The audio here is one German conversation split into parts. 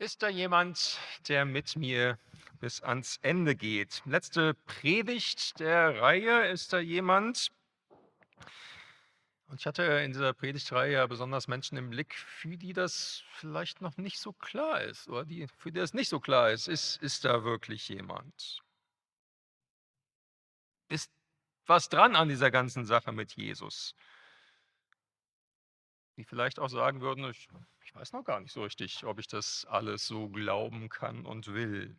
Ist da jemand, der mit mir bis ans Ende geht? Letzte Predigt der Reihe, ist da jemand? Und ich hatte in dieser Predigtreihe ja besonders Menschen im Blick, für die das vielleicht noch nicht so klar ist oder die, für die das nicht so klar ist. Ist, ist da wirklich jemand? Ist was dran an dieser ganzen Sache mit Jesus? Die vielleicht auch sagen würden, ich ich weiß noch gar nicht so richtig, ob ich das alles so glauben kann und will.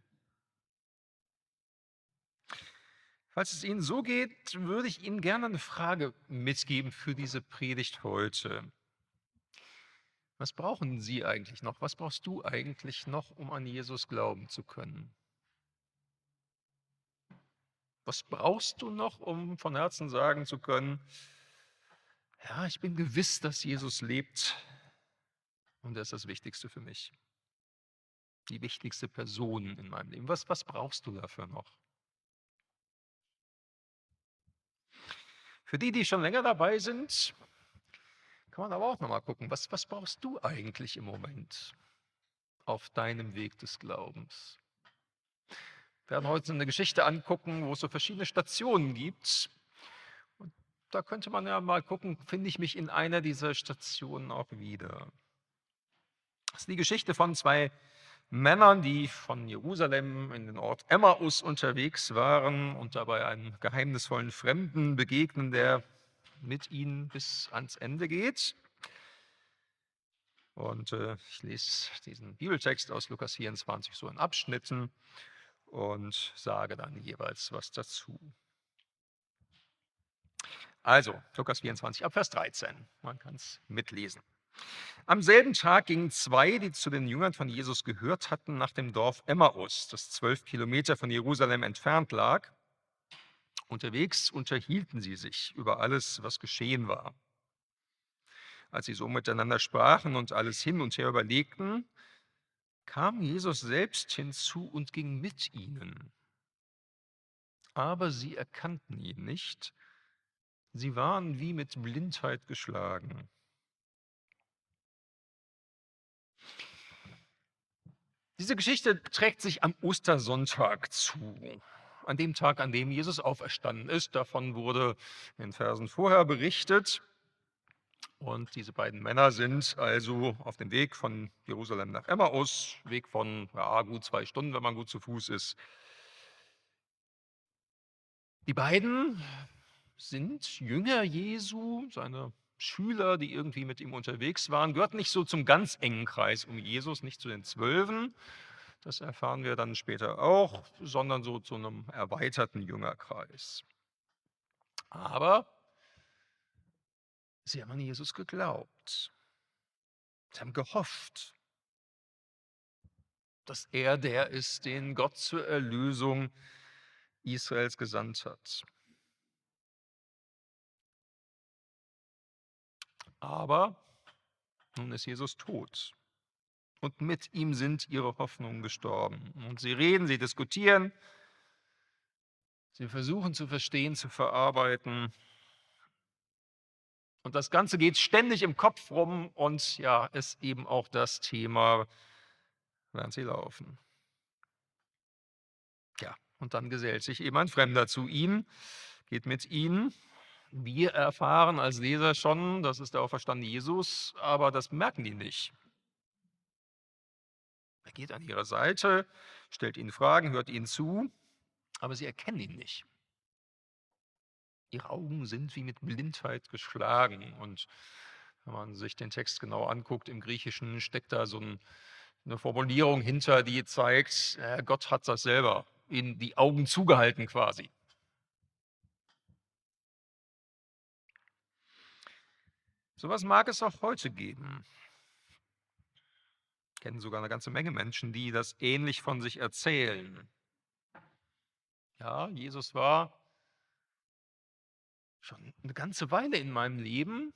Falls es Ihnen so geht, würde ich Ihnen gerne eine Frage mitgeben für diese Predigt heute. Was brauchen Sie eigentlich noch? Was brauchst du eigentlich noch, um an Jesus glauben zu können? Was brauchst du noch, um von Herzen sagen zu können, ja, ich bin gewiss, dass Jesus lebt und er ist das Wichtigste für mich. Die wichtigste Person in meinem Leben. Was, was brauchst du dafür noch? Für die, die schon länger dabei sind, kann man aber auch nochmal gucken, was, was brauchst du eigentlich im Moment auf deinem Weg des Glaubens? Wir werden heute eine Geschichte angucken, wo es so verschiedene Stationen gibt. Da könnte man ja mal gucken, finde ich mich in einer dieser Stationen auch wieder. Das ist die Geschichte von zwei Männern, die von Jerusalem in den Ort Emmaus unterwegs waren und dabei einem geheimnisvollen Fremden begegnen, der mit ihnen bis ans Ende geht. Und äh, ich lese diesen Bibeltext aus Lukas 24 so in Abschnitten und sage dann jeweils was dazu. Also, Lukas 24 ab Vers 13. Man kann es mitlesen. Am selben Tag gingen zwei, die zu den Jüngern von Jesus gehört hatten, nach dem Dorf Emmaus, das zwölf Kilometer von Jerusalem entfernt lag. Unterwegs unterhielten sie sich über alles, was geschehen war. Als sie so miteinander sprachen und alles hin und her überlegten, kam Jesus selbst hinzu und ging mit ihnen. Aber sie erkannten ihn nicht. Sie waren wie mit Blindheit geschlagen. Diese Geschichte trägt sich am Ostersonntag zu, an dem Tag, an dem Jesus auferstanden ist. Davon wurde in den Versen vorher berichtet. Und diese beiden Männer sind also auf dem Weg von Jerusalem nach Emmaus, Weg von ja, gut zwei Stunden, wenn man gut zu Fuß ist. Die beiden sind Jünger Jesu, seine Schüler, die irgendwie mit ihm unterwegs waren, gehört nicht so zum ganz engen Kreis um Jesus, nicht zu den Zwölfen, das erfahren wir dann später auch, sondern so zu einem erweiterten Jüngerkreis. Aber sie haben an Jesus geglaubt. Sie haben gehofft, dass er der ist, den Gott zur Erlösung Israels gesandt hat. Aber nun ist Jesus tot. Und mit ihm sind ihre Hoffnungen gestorben. Und sie reden, sie diskutieren, sie versuchen zu verstehen, zu verarbeiten. Und das Ganze geht ständig im Kopf rum und ja, ist eben auch das Thema, während sie laufen. Ja, und dann gesellt sich eben ein Fremder zu ihnen, geht mit ihnen wir erfahren als Leser schon, das ist der auferstandene Jesus, aber das merken die nicht. Er geht an ihre Seite, stellt ihnen Fragen, hört ihnen zu, aber sie erkennen ihn nicht. Ihre Augen sind wie mit Blindheit geschlagen. Und wenn man sich den Text genau anguckt, im Griechischen steckt da so eine Formulierung hinter, die zeigt, äh, Gott hat das selber ihnen die Augen zugehalten quasi. Sowas mag es auch heute geben. Ich kenne sogar eine ganze Menge Menschen, die das ähnlich von sich erzählen. Ja, Jesus war schon eine ganze Weile in meinem Leben.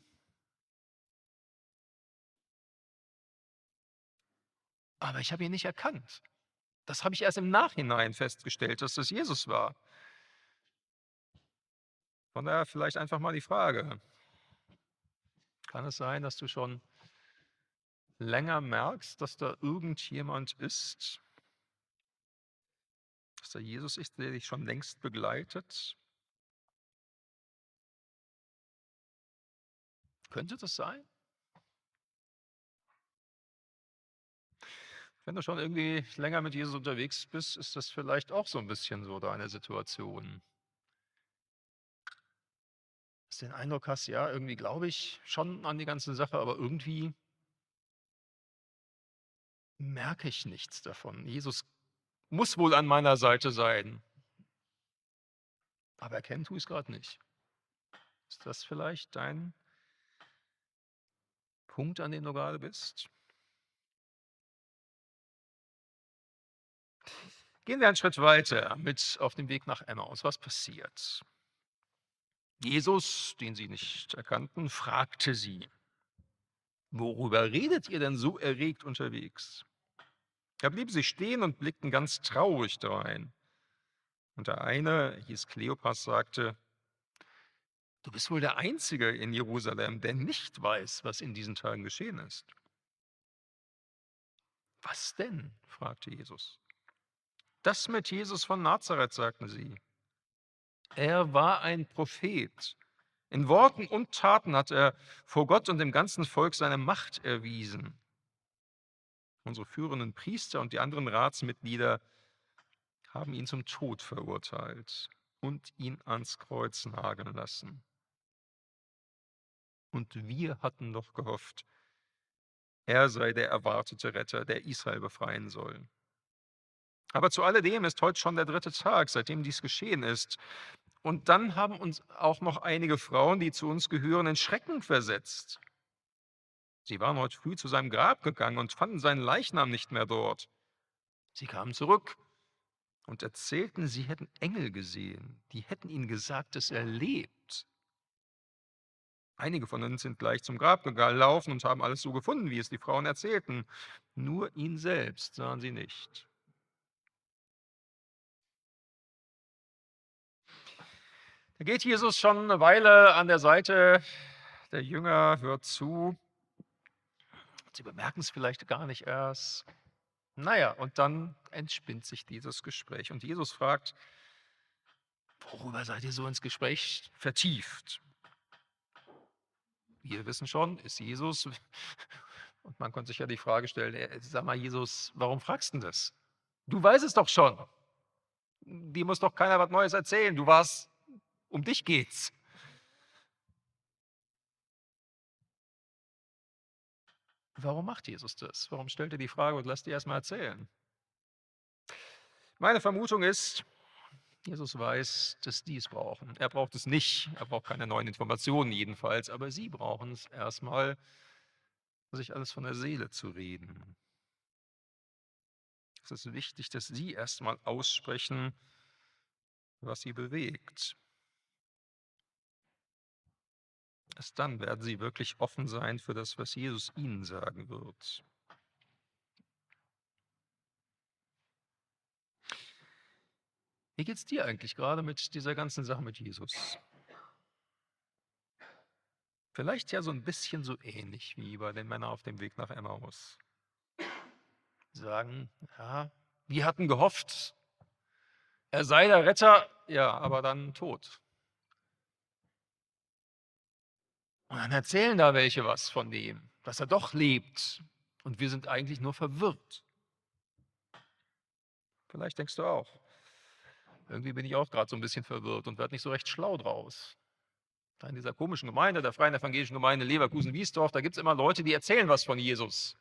Aber ich habe ihn nicht erkannt. Das habe ich erst im Nachhinein festgestellt, dass das Jesus war. Von daher vielleicht einfach mal die Frage, kann es sein, dass du schon länger merkst, dass da irgendjemand ist, dass da Jesus ist, der dich schon längst begleitet? Könnte das sein? Wenn du schon irgendwie länger mit Jesus unterwegs bist, ist das vielleicht auch so ein bisschen so deine Situation. Dass du den Eindruck hast, ja, irgendwie glaube ich schon an die ganze Sache, aber irgendwie merke ich nichts davon. Jesus muss wohl an meiner Seite sein. Aber erkennen tue ich es gerade nicht. Ist das vielleicht dein Punkt, an dem du gerade bist? Gehen wir einen Schritt weiter mit auf dem Weg nach Emmaus. Was passiert? Jesus, den sie nicht erkannten, fragte sie, worüber redet ihr denn so erregt unterwegs? Da blieben sie stehen und blickten ganz traurig drein. Und der eine, hieß Kleopas, sagte, du bist wohl der Einzige in Jerusalem, der nicht weiß, was in diesen Tagen geschehen ist. Was denn? fragte Jesus. Das mit Jesus von Nazareth, sagten sie. Er war ein Prophet. In Worten und Taten hat er vor Gott und dem ganzen Volk seine Macht erwiesen. Unsere führenden Priester und die anderen Ratsmitglieder haben ihn zum Tod verurteilt und ihn ans Kreuz nageln lassen. Und wir hatten noch gehofft, er sei der erwartete Retter, der Israel befreien soll. Aber zu alledem ist heute schon der dritte Tag, seitdem dies geschehen ist. Und dann haben uns auch noch einige Frauen, die zu uns gehören, in Schrecken versetzt. Sie waren heute früh zu seinem Grab gegangen und fanden seinen Leichnam nicht mehr dort. Sie kamen zurück und erzählten, sie hätten Engel gesehen, die hätten ihnen gesagt, dass er lebt. Einige von uns sind gleich zum Grab gelaufen und haben alles so gefunden, wie es die Frauen erzählten. Nur ihn selbst sahen sie nicht. Geht Jesus schon eine Weile an der Seite der Jünger, hört zu. Sie bemerken es vielleicht gar nicht erst. Naja, und dann entspinnt sich dieses Gespräch. Und Jesus fragt, worüber seid ihr so ins Gespräch vertieft? Wir wissen schon, ist Jesus. Und man konnte sich ja die Frage stellen, äh, sag mal, Jesus, warum fragst du das? Du weißt es doch schon. Dir muss doch keiner was Neues erzählen. Du warst um dich geht's. Warum macht Jesus das? Warum stellt er die Frage und lässt die erstmal erzählen? Meine Vermutung ist, Jesus weiß, dass die es brauchen. Er braucht es nicht. Er braucht keine neuen Informationen jedenfalls. Aber sie brauchen es erstmal, sich alles von der Seele zu reden. Es ist wichtig, dass sie erstmal aussprechen, was sie bewegt. Erst dann werden sie wirklich offen sein für das, was Jesus ihnen sagen wird. Wie geht es dir eigentlich gerade mit dieser ganzen Sache mit Jesus? Vielleicht ja so ein bisschen so ähnlich wie bei den Männern auf dem Weg nach Emmaus. Sagen, ja, wir hatten gehofft, er sei der Retter, ja, aber dann tot. Und dann erzählen da welche was von dem, dass er doch lebt. Und wir sind eigentlich nur verwirrt. Vielleicht denkst du auch. Irgendwie bin ich auch gerade so ein bisschen verwirrt und werde nicht so recht schlau draus. Da in dieser komischen Gemeinde, der Freien Evangelischen Gemeinde Leverkusen-Wiesdorf, da gibt es immer Leute, die erzählen was von Jesus.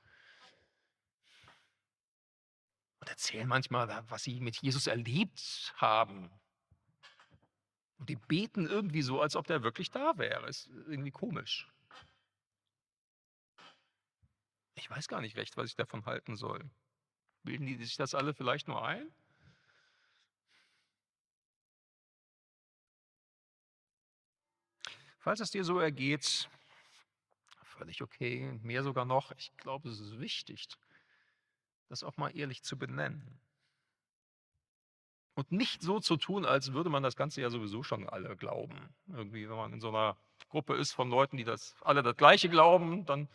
Und erzählen manchmal, was sie mit Jesus erlebt haben. Und die beten irgendwie so, als ob der wirklich da wäre. Ist irgendwie komisch. Ich weiß gar nicht recht, was ich davon halten soll. Bilden die sich das alle vielleicht nur ein? Falls es dir so ergeht, völlig okay, mehr sogar noch, ich glaube, es ist wichtig, das auch mal ehrlich zu benennen. Und nicht so zu tun, als würde man das Ganze ja sowieso schon alle glauben. Irgendwie, wenn man in so einer Gruppe ist von Leuten, die das alle das Gleiche glauben, dann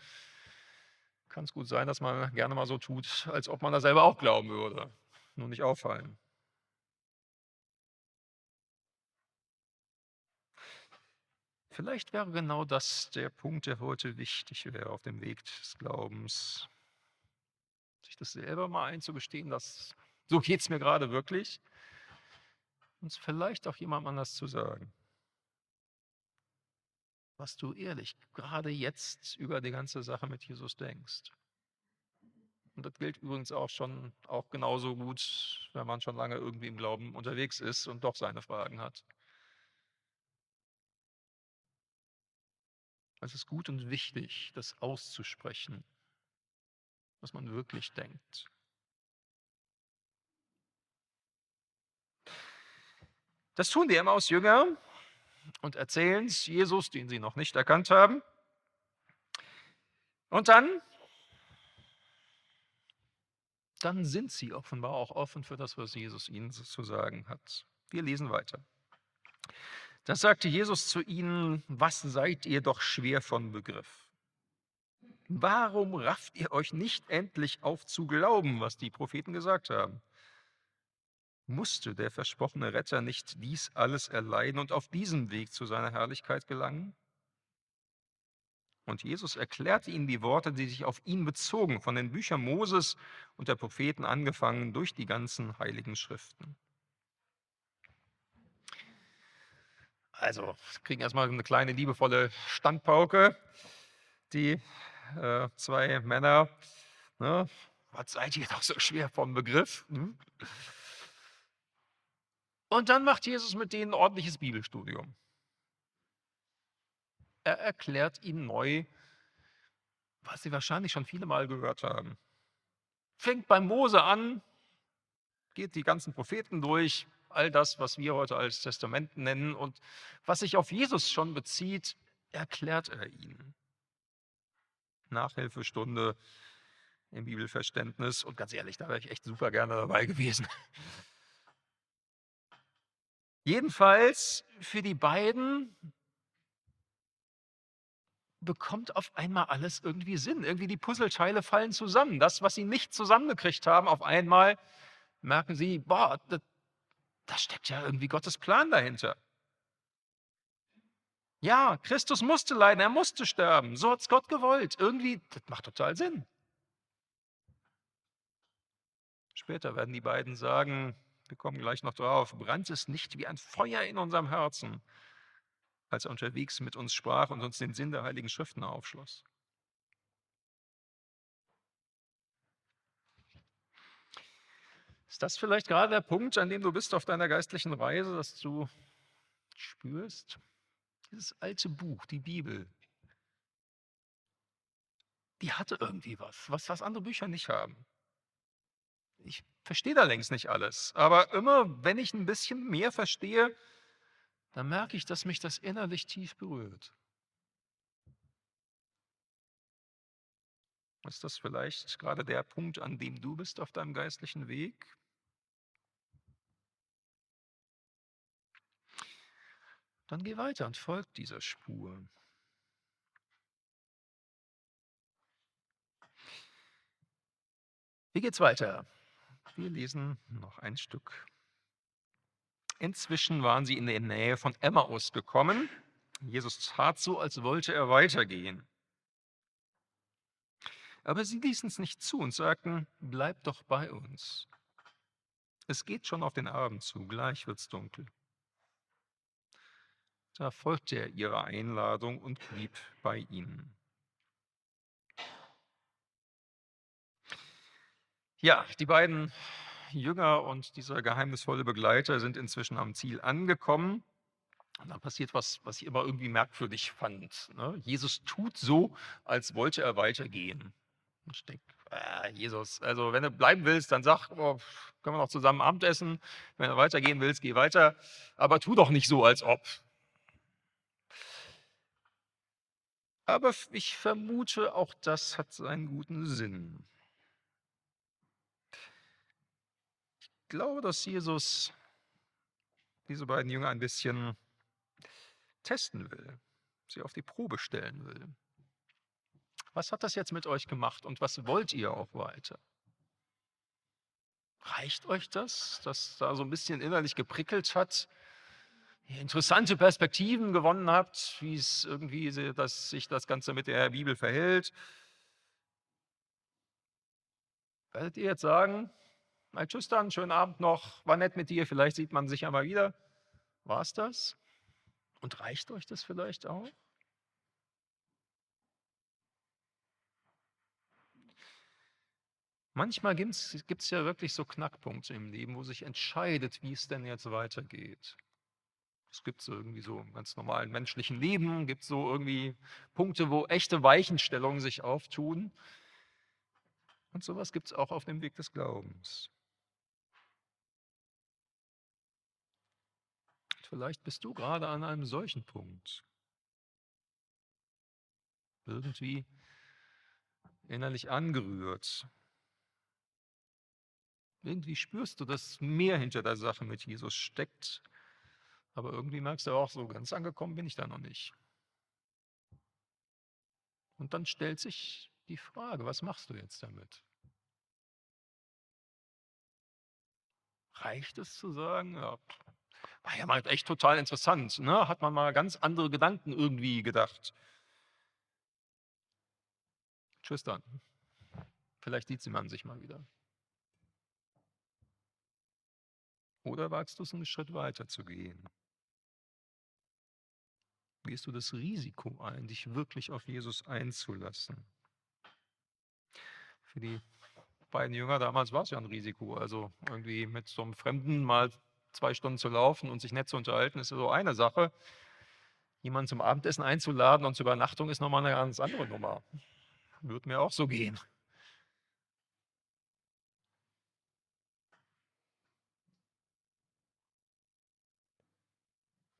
kann es gut sein, dass man gerne mal so tut, als ob man da selber auch glauben würde. Nur nicht auffallen. Vielleicht wäre genau das der Punkt, der heute wichtig wäre auf dem Weg des Glaubens. Sich das selber mal einzugestehen, dass so geht es mir gerade wirklich. Und vielleicht auch jemand anders zu sagen. Was du ehrlich gerade jetzt über die ganze Sache mit Jesus denkst. Und das gilt übrigens auch schon auch genauso gut, wenn man schon lange irgendwie im Glauben unterwegs ist und doch seine Fragen hat. Es ist gut und wichtig, das auszusprechen, was man wirklich denkt. Das tun die Emmaus-Jünger und erzählen es Jesus, den sie noch nicht erkannt haben. Und dann, dann sind sie offenbar auch offen für das, was Jesus ihnen zu sagen hat. Wir lesen weiter. Da sagte Jesus zu ihnen, was seid ihr doch schwer von Begriff? Warum rafft ihr euch nicht endlich auf zu glauben, was die Propheten gesagt haben? Musste der versprochene Retter nicht dies alles erleiden und auf diesem Weg zu seiner Herrlichkeit gelangen? Und Jesus erklärte ihnen die Worte, die sich auf ihn bezogen, von den Büchern Moses und der Propheten angefangen durch die ganzen heiligen Schriften. Also, kriegen erstmal eine kleine liebevolle Standpauke. Die äh, zwei Männer, ne? was seid ihr doch so schwer vom Begriff? Hm? Und dann macht Jesus mit denen ein ordentliches Bibelstudium. Er erklärt ihnen neu, was sie wahrscheinlich schon viele Mal gehört haben. Fängt beim Mose an, geht die ganzen Propheten durch, all das, was wir heute als Testament nennen und was sich auf Jesus schon bezieht, erklärt er ihnen. Nachhilfestunde im Bibelverständnis und ganz ehrlich, da wäre ich echt super gerne dabei gewesen. Jedenfalls für die beiden bekommt auf einmal alles irgendwie Sinn. Irgendwie die Puzzleteile fallen zusammen. Das, was sie nicht zusammengekriegt haben, auf einmal merken sie, boah, da steckt ja irgendwie Gottes Plan dahinter. Ja, Christus musste leiden, er musste sterben. So hat es Gott gewollt. Irgendwie, das macht total Sinn. Später werden die beiden sagen, wir kommen gleich noch drauf, brannt es nicht wie ein Feuer in unserem Herzen, als er unterwegs mit uns sprach und uns den Sinn der Heiligen Schriften aufschloss. Ist das vielleicht gerade der Punkt, an dem du bist auf deiner geistlichen Reise, dass du spürst, dieses alte Buch, die Bibel, die hatte irgendwie was, was, was andere Bücher nicht haben. Ich verstehe da längst nicht alles, aber immer wenn ich ein bisschen mehr verstehe, dann merke ich, dass mich das innerlich tief berührt. Ist das vielleicht gerade der Punkt, an dem du bist auf deinem geistlichen Weg? Dann geh weiter und folg dieser Spur. Wie geht's weiter? Wir lesen noch ein Stück. Inzwischen waren sie in der Nähe von Emmaus gekommen. Jesus tat so, als wollte er weitergehen. Aber sie ließen es nicht zu und sagten, bleib doch bei uns. Es geht schon auf den Abend zu, gleich wird's dunkel. Da folgte er ihrer Einladung und blieb bei ihnen. Ja, die beiden Jünger und dieser geheimnisvolle Begleiter sind inzwischen am Ziel angekommen. Und dann passiert was, was ich immer irgendwie merkwürdig fand. Ne? Jesus tut so, als wollte er weitergehen. Ich denke, äh, Jesus, also wenn du bleiben willst, dann sag, oh, können wir noch zusammen Abendessen. Wenn du weitergehen willst, geh weiter. Aber tu doch nicht so, als ob. Aber ich vermute, auch das hat seinen guten Sinn. Glaube, dass Jesus diese beiden Jünger ein bisschen testen will, sie auf die Probe stellen will. Was hat das jetzt mit euch gemacht und was wollt ihr auch weiter? Reicht euch das, dass da so ein bisschen innerlich geprickelt hat, interessante Perspektiven gewonnen habt, wie es irgendwie dass sich das Ganze mit der Bibel verhält? Werdet ihr jetzt sagen, mal tschüss dann, schönen Abend noch, war nett mit dir, vielleicht sieht man sich ja mal wieder. War es das? Und reicht euch das vielleicht auch? Manchmal gibt es ja wirklich so Knackpunkte im Leben, wo sich entscheidet, wie es denn jetzt weitergeht. Es gibt so irgendwie so im ganz normalen menschlichen Leben, gibt so irgendwie Punkte, wo echte Weichenstellungen sich auftun. Und sowas gibt es auch auf dem Weg des Glaubens. Vielleicht bist du gerade an einem solchen Punkt. Irgendwie innerlich angerührt. Irgendwie spürst du, dass mehr hinter der Sache mit Jesus steckt. Aber irgendwie merkst du auch, so ganz angekommen bin ich da noch nicht. Und dann stellt sich die Frage, was machst du jetzt damit? Reicht es zu sagen, ja, war ja mal echt total interessant, ne? hat man mal ganz andere Gedanken irgendwie gedacht. Tschüss dann. Vielleicht sieht sie man sich mal wieder. Oder wagst du es einen Schritt weiter zu gehen? Gehst du das Risiko ein, dich wirklich auf Jesus einzulassen? Für die beiden Jünger damals war es ja ein Risiko. Also irgendwie mit so einem Fremden mal zwei Stunden zu laufen und sich nett zu unterhalten, ist so eine Sache. Jemanden zum Abendessen einzuladen und zur Übernachtung ist nochmal eine ganz andere Nummer. Würde mir auch so gehen.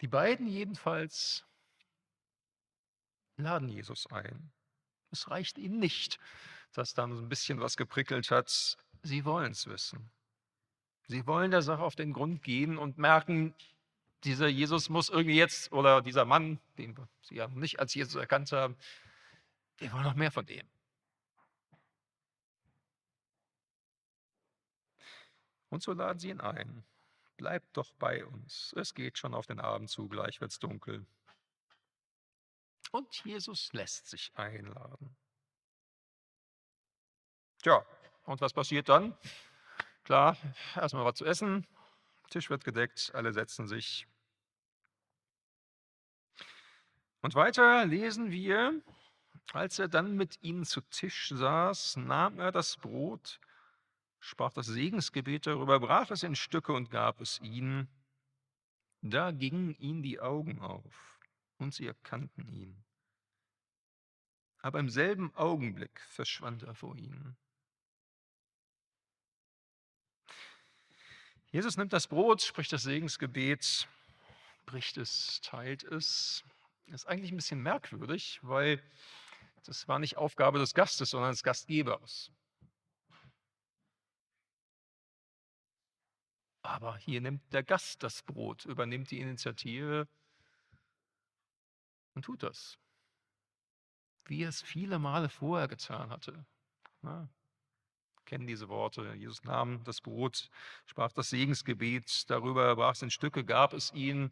Die beiden jedenfalls laden Jesus ein. Es reicht ihnen nicht, dass da ein bisschen was geprickelt hat. Sie wollen es wissen. Sie wollen der Sache auf den Grund gehen und merken, dieser Jesus muss irgendwie jetzt, oder dieser Mann, den sie ja nicht als Jesus erkannt haben, wir wollen noch mehr von dem. Und so laden sie ihn ein. Bleibt doch bei uns. Es geht schon auf den Abend zu, gleich wird's dunkel. Und Jesus lässt sich einladen. Tja, und was passiert dann? Klar, erstmal was zu essen, Tisch wird gedeckt, alle setzen sich. Und weiter lesen wir, als er dann mit ihnen zu Tisch saß, nahm er das Brot, sprach das Segensgebet darüber, brach es in Stücke und gab es ihnen. Da gingen ihnen die Augen auf und sie erkannten ihn. Aber im selben Augenblick verschwand er vor ihnen. Jesus nimmt das Brot, spricht das Segensgebet, bricht es, teilt es. Das ist eigentlich ein bisschen merkwürdig, weil das war nicht Aufgabe des Gastes, sondern des Gastgebers. Aber hier nimmt der Gast das Brot, übernimmt die Initiative und tut das. Wie er es viele Male vorher getan hatte kennen diese Worte. Jesus nahm das Brot, sprach das Segensgebet darüber, brach es in Stücke, gab es ihnen.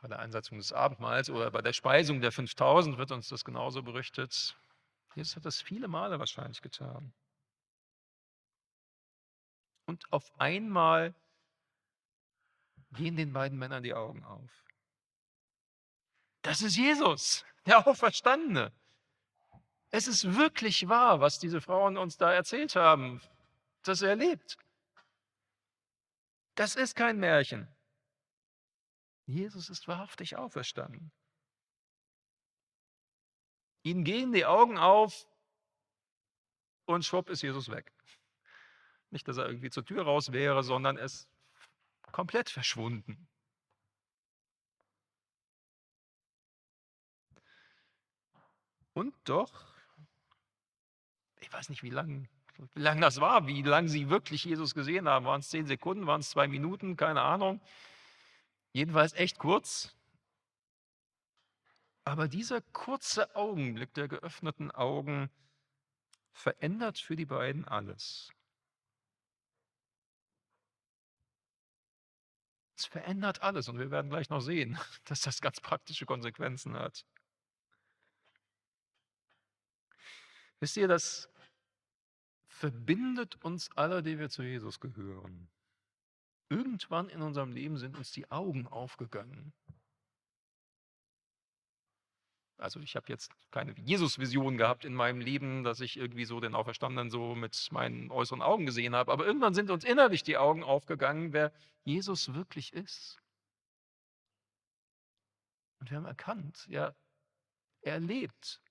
Bei der Einsetzung des Abendmahls oder bei der Speisung der 5000 wird uns das genauso berichtet. Jesus hat das viele Male wahrscheinlich getan. Und auf einmal gehen den beiden Männern die Augen auf. Das ist Jesus, der Auferstandene. Es ist wirklich wahr, was diese Frauen uns da erzählt haben, dass er lebt. Das ist kein Märchen. Jesus ist wahrhaftig auferstanden. Ihnen gehen die Augen auf und schwupp ist Jesus weg. Nicht, dass er irgendwie zur Tür raus wäre, sondern er ist komplett verschwunden. Und doch weiß nicht, wie lang, wie lang das war, wie lange sie wirklich Jesus gesehen haben. Waren es zehn Sekunden, waren es zwei Minuten, keine Ahnung. Jedenfalls echt kurz. Aber dieser kurze Augenblick der geöffneten Augen verändert für die beiden alles. Es verändert alles und wir werden gleich noch sehen, dass das ganz praktische Konsequenzen hat. Wisst ihr, das verbindet uns alle, die wir zu Jesus gehören. Irgendwann in unserem Leben sind uns die Augen aufgegangen. Also ich habe jetzt keine Jesus-Vision gehabt in meinem Leben, dass ich irgendwie so den Auferstandenen so mit meinen äußeren Augen gesehen habe. Aber irgendwann sind uns innerlich die Augen aufgegangen, wer Jesus wirklich ist. Und wir haben erkannt, ja, er lebt.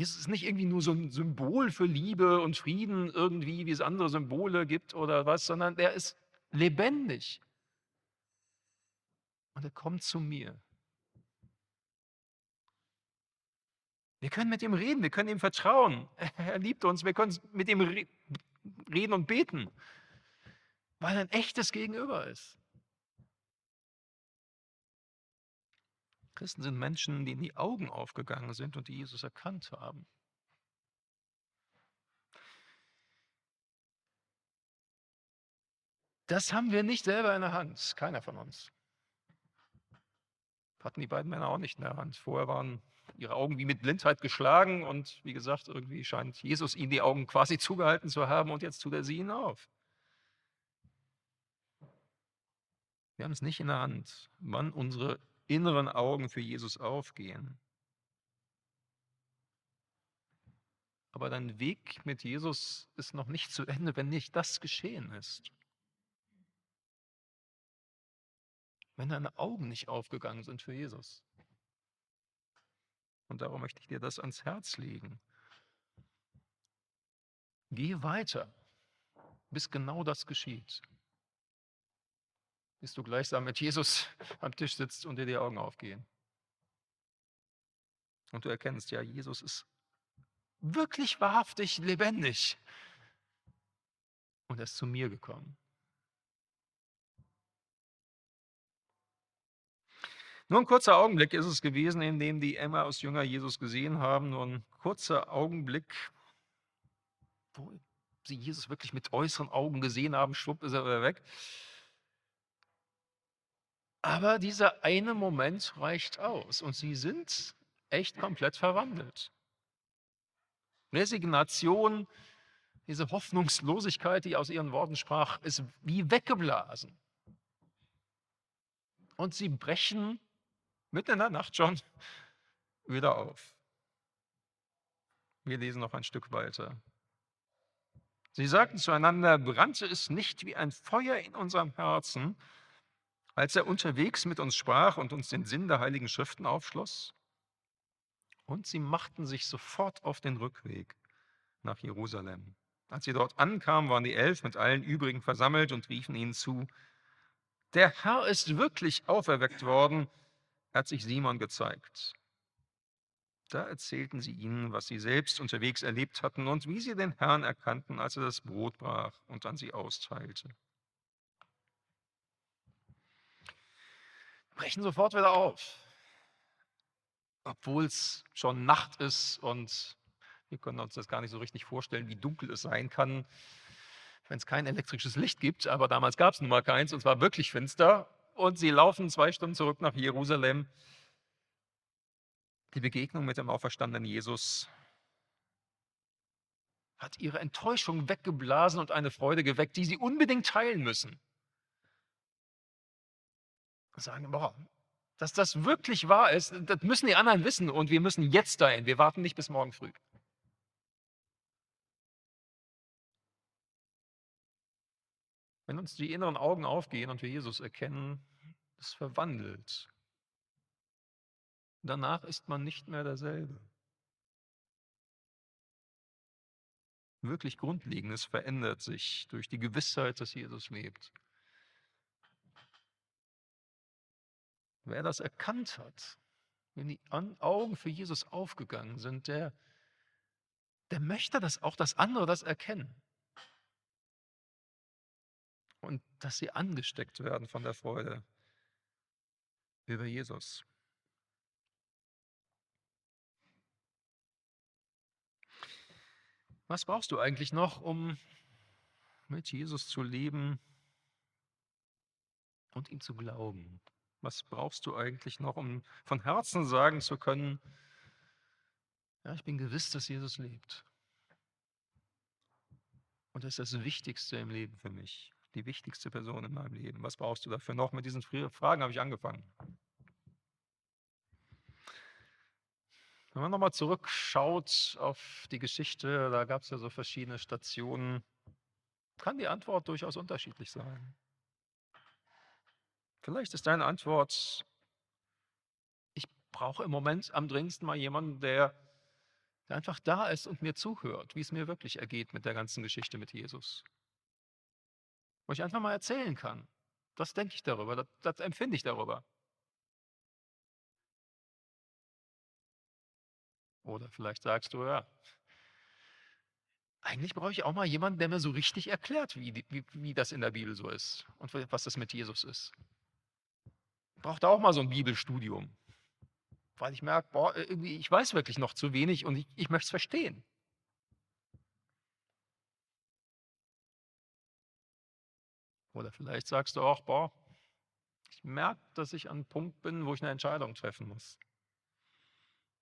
Jesus ist nicht irgendwie nur so ein Symbol für Liebe und Frieden, irgendwie, wie es andere Symbole gibt oder was, sondern er ist lebendig. Und er kommt zu mir. Wir können mit ihm reden, wir können ihm vertrauen. Er liebt uns, wir können mit ihm reden und beten, weil er ein echtes Gegenüber ist. Christen sind Menschen, denen die Augen aufgegangen sind und die Jesus erkannt haben. Das haben wir nicht selber in der Hand, keiner von uns. Hatten die beiden Männer auch nicht in der Hand. Vorher waren ihre Augen wie mit Blindheit geschlagen und wie gesagt, irgendwie scheint Jesus ihnen die Augen quasi zugehalten zu haben und jetzt tut er sie ihnen auf. Wir haben es nicht in der Hand, wann unsere inneren Augen für Jesus aufgehen. Aber dein Weg mit Jesus ist noch nicht zu Ende, wenn nicht das geschehen ist. Wenn deine Augen nicht aufgegangen sind für Jesus. Und darum möchte ich dir das ans Herz legen. Geh weiter, bis genau das geschieht bis du gleichsam mit Jesus am Tisch sitzt und dir die Augen aufgehen. Und du erkennst, ja, Jesus ist wirklich wahrhaftig lebendig. Und er ist zu mir gekommen. Nur ein kurzer Augenblick ist es gewesen, in dem die Emma aus Jünger Jesus gesehen haben. Nur ein kurzer Augenblick, wo sie Jesus wirklich mit äußeren Augen gesehen haben. Schwupp ist er wieder weg. Aber dieser eine Moment reicht aus und sie sind echt komplett verwandelt. Resignation, diese Hoffnungslosigkeit, die aus ihren Worten sprach, ist wie weggeblasen. Und sie brechen mitten in der Nacht schon wieder auf. Wir lesen noch ein Stück weiter. Sie sagten zueinander, brannte es nicht wie ein Feuer in unserem Herzen, als er unterwegs mit uns sprach und uns den Sinn der heiligen Schriften aufschloss. Und sie machten sich sofort auf den Rückweg nach Jerusalem. Als sie dort ankamen, waren die Elf mit allen übrigen versammelt und riefen ihnen zu, der Herr ist wirklich auferweckt worden, hat sich Simon gezeigt. Da erzählten sie ihnen, was sie selbst unterwegs erlebt hatten und wie sie den Herrn erkannten, als er das Brot brach und an sie austeilte. Brechen sofort wieder auf. Obwohl es schon Nacht ist und wir können uns das gar nicht so richtig vorstellen, wie dunkel es sein kann, wenn es kein elektrisches Licht gibt. Aber damals gab es nun mal keins und es war wirklich finster. Und sie laufen zwei Stunden zurück nach Jerusalem. Die Begegnung mit dem auferstandenen Jesus hat ihre Enttäuschung weggeblasen und eine Freude geweckt, die sie unbedingt teilen müssen sagen, boah, dass das wirklich wahr ist, das müssen die anderen wissen und wir müssen jetzt dahin. Wir warten nicht bis morgen früh. Wenn uns die inneren Augen aufgehen und wir Jesus erkennen, es verwandelt. Danach ist man nicht mehr derselbe. Wirklich Grundlegendes verändert sich durch die Gewissheit, dass Jesus lebt. Wer das erkannt hat, wenn die Augen für Jesus aufgegangen sind, der, der möchte das auch, dass andere das erkennen. Und dass sie angesteckt werden von der Freude über Jesus. Was brauchst du eigentlich noch, um mit Jesus zu leben und ihm zu glauben? Was brauchst du eigentlich noch, um von Herzen sagen zu können, ja, ich bin gewiss, dass Jesus lebt. Und das ist das Wichtigste im Leben für mich, die wichtigste Person in meinem Leben. Was brauchst du dafür noch? Mit diesen Fragen habe ich angefangen. Wenn man nochmal zurückschaut auf die Geschichte, da gab es ja so verschiedene Stationen, kann die Antwort durchaus unterschiedlich sein. Vielleicht ist deine Antwort, ich brauche im Moment am dringendsten mal jemanden, der, der einfach da ist und mir zuhört, wie es mir wirklich ergeht mit der ganzen Geschichte mit Jesus. Wo ich einfach mal erzählen kann. Das denke ich darüber, das, das empfinde ich darüber. Oder vielleicht sagst du, ja, eigentlich brauche ich auch mal jemanden, der mir so richtig erklärt, wie, wie, wie das in der Bibel so ist und was das mit Jesus ist. Da auch mal so ein Bibelstudium, weil ich merke, boah, irgendwie, ich weiß wirklich noch zu wenig und ich, ich möchte es verstehen. Oder vielleicht sagst du auch, boah, ich merke, dass ich an einem Punkt bin, wo ich eine Entscheidung treffen muss.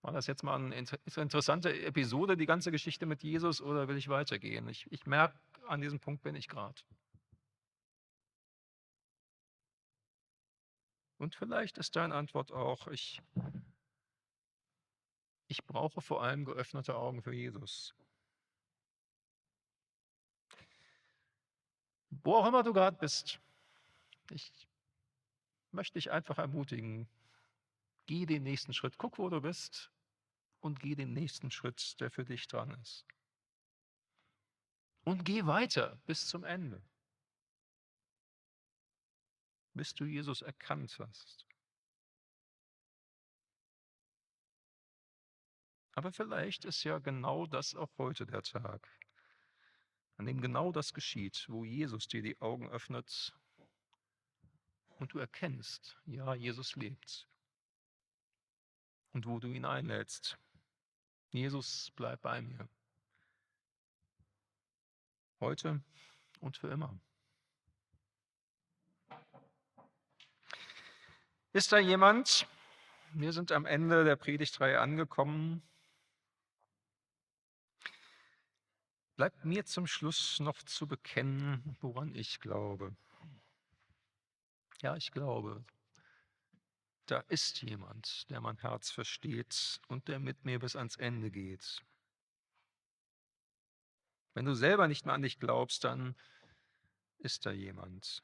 War das jetzt mal eine interessante Episode, die ganze Geschichte mit Jesus, oder will ich weitergehen? Ich, ich merke, an diesem Punkt bin ich gerade. Und vielleicht ist deine Antwort auch, ich, ich brauche vor allem geöffnete Augen für Jesus. Wo auch immer du gerade bist, ich möchte dich einfach ermutigen, Geh den nächsten Schritt. Guck, wo du bist und geh den nächsten Schritt, der für dich dran ist. Und geh weiter bis zum Ende, bis du Jesus erkannt hast. Aber vielleicht ist ja genau das auch heute der Tag, an dem genau das geschieht, wo Jesus dir die Augen öffnet und du erkennst, ja, Jesus lebt und wo du ihn einlädst. Jesus, bleib bei mir. Heute und für immer. Ist da jemand? Wir sind am Ende der Predigtreihe angekommen. Bleibt mir zum Schluss noch zu bekennen, woran ich glaube. Ja, ich glaube, da ist jemand, der mein Herz versteht und der mit mir bis ans Ende geht. Wenn du selber nicht mehr an dich glaubst, dann ist da jemand,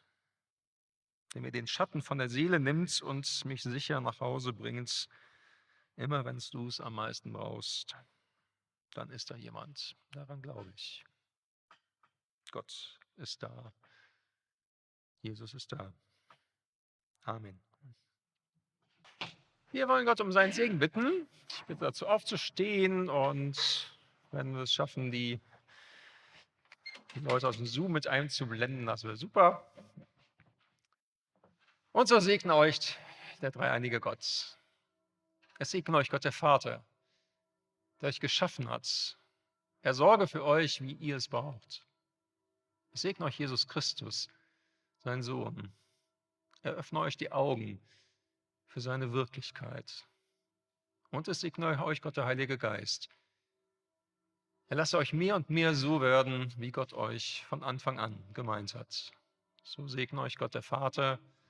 der mir den Schatten von der Seele nimmt und mich sicher nach Hause bringt, immer wenn du es am meisten brauchst. Dann ist da jemand, daran glaube ich. Gott ist da. Jesus ist da. Amen. Wir wollen Gott um seinen Segen bitten. Ich bitte dazu aufzustehen und wenn wir es schaffen, die, die Leute aus dem Zoom mit einzublenden, das wäre super. Und so segne euch der dreieinige Gott. Es segne euch Gott der Vater, der euch geschaffen hat. Er sorge für euch, wie ihr es braucht. Es segne euch Jesus Christus, sein Sohn. Er öffne euch die Augen, für seine Wirklichkeit. Und es segne euch Gott der Heilige Geist. Er lasse euch mehr und mehr so werden, wie Gott euch von Anfang an gemeint hat. So segne euch Gott der Vater,